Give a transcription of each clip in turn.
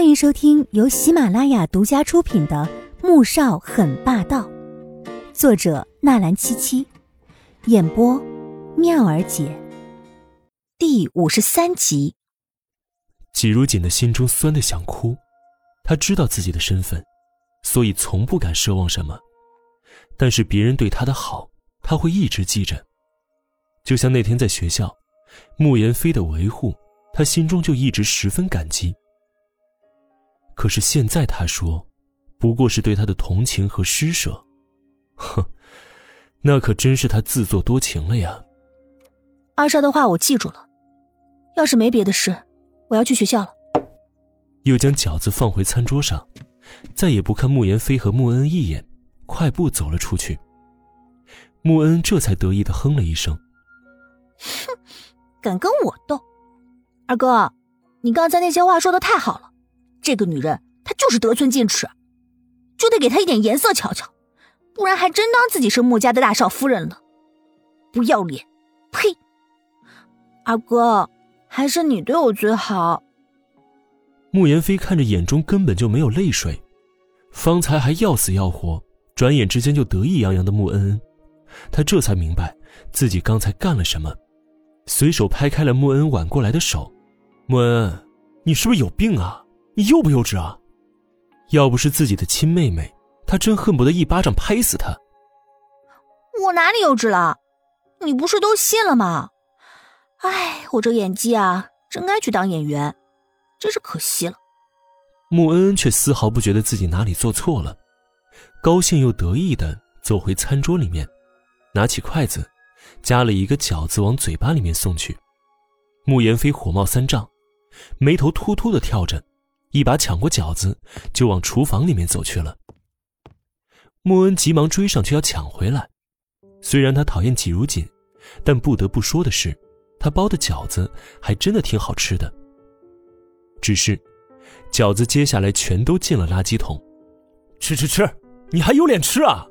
欢迎收听由喜马拉雅独家出品的《穆少很霸道》，作者纳兰七七，演播妙儿姐，第五十三集。季如锦的心中酸的想哭，他知道自己的身份，所以从不敢奢望什么。但是别人对他的好，他会一直记着。就像那天在学校，穆言飞的维护。他心中就一直十分感激。可是现在他说，不过是对他的同情和施舍，哼，那可真是他自作多情了呀。二少的话我记住了，要是没别的事，我要去学校了。又将饺子放回餐桌上，再也不看慕言飞和穆恩一眼，快步走了出去。穆恩这才得意的哼了一声：“哼，敢跟我斗！”二哥，你刚才那些话说的太好了，这个女人她就是得寸进尺，就得给她一点颜色瞧瞧，不然还真当自己是穆家的大少夫人了，不要脸！呸！二哥，还是你对我最好。穆言飞看着眼中根本就没有泪水，方才还要死要活，转眼之间就得意洋洋的穆恩恩，他这才明白自己刚才干了什么，随手拍开了穆恩挽过来的手。穆恩，你是不是有病啊？你幼不幼稚啊？要不是自己的亲妹妹，他真恨不得一巴掌拍死她。我哪里幼稚了？你不是都信了吗？哎，我这演技啊，真该去当演员，真是可惜了。穆恩恩却丝毫不觉得自己哪里做错了，高兴又得意的走回餐桌里面，拿起筷子，夹了一个饺子往嘴巴里面送去。穆言飞火冒三丈。眉头突突的跳着，一把抢过饺子，就往厨房里面走去了。穆恩急忙追上去要抢回来。虽然他讨厌季如锦，但不得不说的是，他包的饺子还真的挺好吃的。只是，饺子接下来全都进了垃圾桶。吃吃吃，你还有脸吃啊！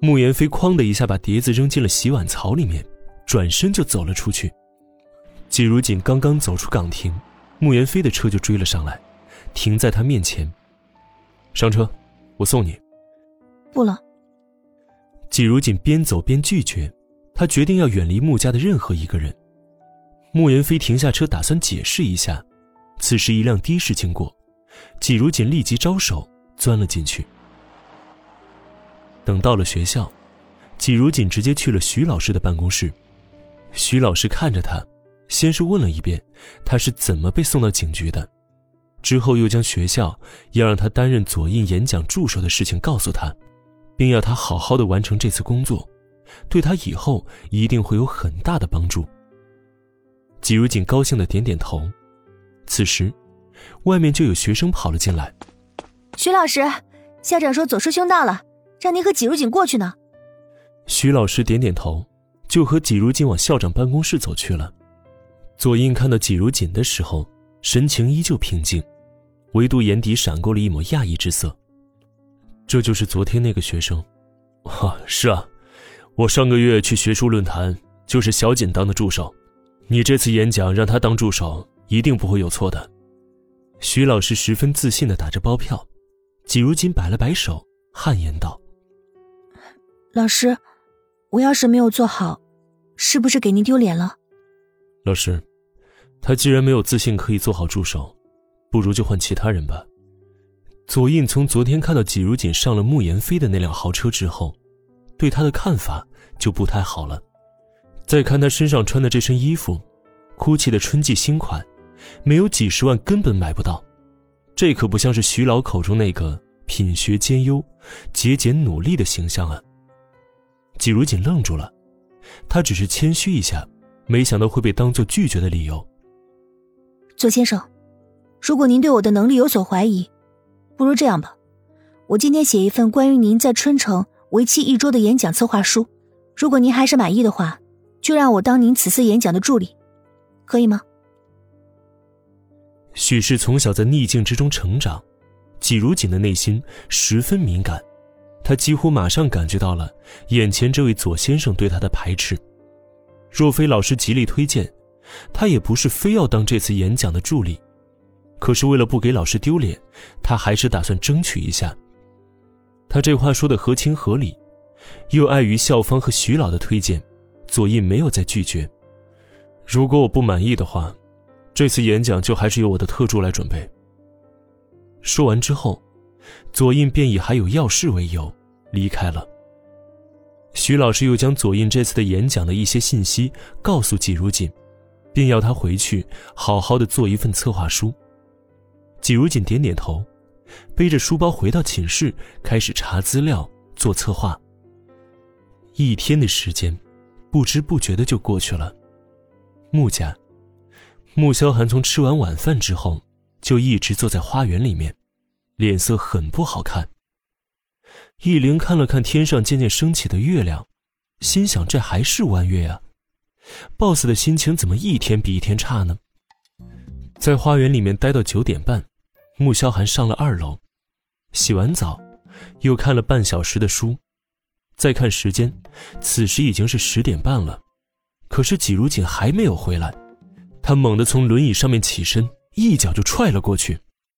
穆言飞哐的一下把碟子扔进了洗碗槽里面，转身就走了出去。季如锦刚刚走出岗亭，穆言飞的车就追了上来，停在他面前。上车，我送你。不了。季如锦边走边拒绝，他决定要远离穆家的任何一个人。穆言飞停下车，打算解释一下。此时一辆的士经过，季如锦立即招手钻了进去。等到了学校，季如锦直接去了徐老师的办公室。徐老师看着他。先是问了一遍，他是怎么被送到警局的，之后又将学校要让他担任左印演讲助手的事情告诉他，并要他好好的完成这次工作，对他以后一定会有很大的帮助。季如锦高兴的点点头。此时，外面就有学生跑了进来。徐老师，校长说左师兄到了，让您和季如锦过去呢。徐老师点点头，就和季如锦往校长办公室走去了。左印看到季如锦的时候，神情依旧平静，唯独眼底闪过了一抹讶异之色。这就是昨天那个学生，啊，是啊，我上个月去学术论坛，就是小锦当的助手。你这次演讲让他当助手，一定不会有错的。徐老师十分自信的打着包票，季如锦摆了摆手，汗颜道：“老师，我要是没有做好，是不是给您丢脸了？”老师，他既然没有自信可以做好助手，不如就换其他人吧。左印从昨天看到季如锦上了慕言飞的那辆豪车之后，对他的看法就不太好了。再看他身上穿的这身衣服，哭泣的春季新款，没有几十万根本买不到。这可不像是徐老口中那个品学兼优、节俭努力的形象啊。季如锦愣住了，他只是谦虚一下。没想到会被当做拒绝的理由。左先生，如果您对我的能力有所怀疑，不如这样吧，我今天写一份关于您在春城为期一周的演讲策划书，如果您还是满意的话，就让我当您此次演讲的助理，可以吗？许氏从小在逆境之中成长，季如锦的内心十分敏感，他几乎马上感觉到了眼前这位左先生对他的排斥。若非老师极力推荐，他也不是非要当这次演讲的助理。可是为了不给老师丢脸，他还是打算争取一下。他这话说的合情合理，又碍于校方和徐老的推荐，左印没有再拒绝。如果我不满意的话，这次演讲就还是由我的特助来准备。说完之后，左印便以还有要事为由离开了。徐老师又将左印这次的演讲的一些信息告诉季如锦，并要他回去好好的做一份策划书。季如锦点点头，背着书包回到寝室，开始查资料做策划。一天的时间，不知不觉的就过去了。穆家，穆萧寒从吃完晚饭之后，就一直坐在花园里面，脸色很不好看。易灵看了看天上渐渐升起的月亮，心想：这还是弯月呀。boss 的心情怎么一天比一天差呢？在花园里面待到九点半，穆萧寒上了二楼，洗完澡，又看了半小时的书，再看时间，此时已经是十点半了。可是季如锦还没有回来，他猛地从轮椅上面起身，一脚就踹了过去。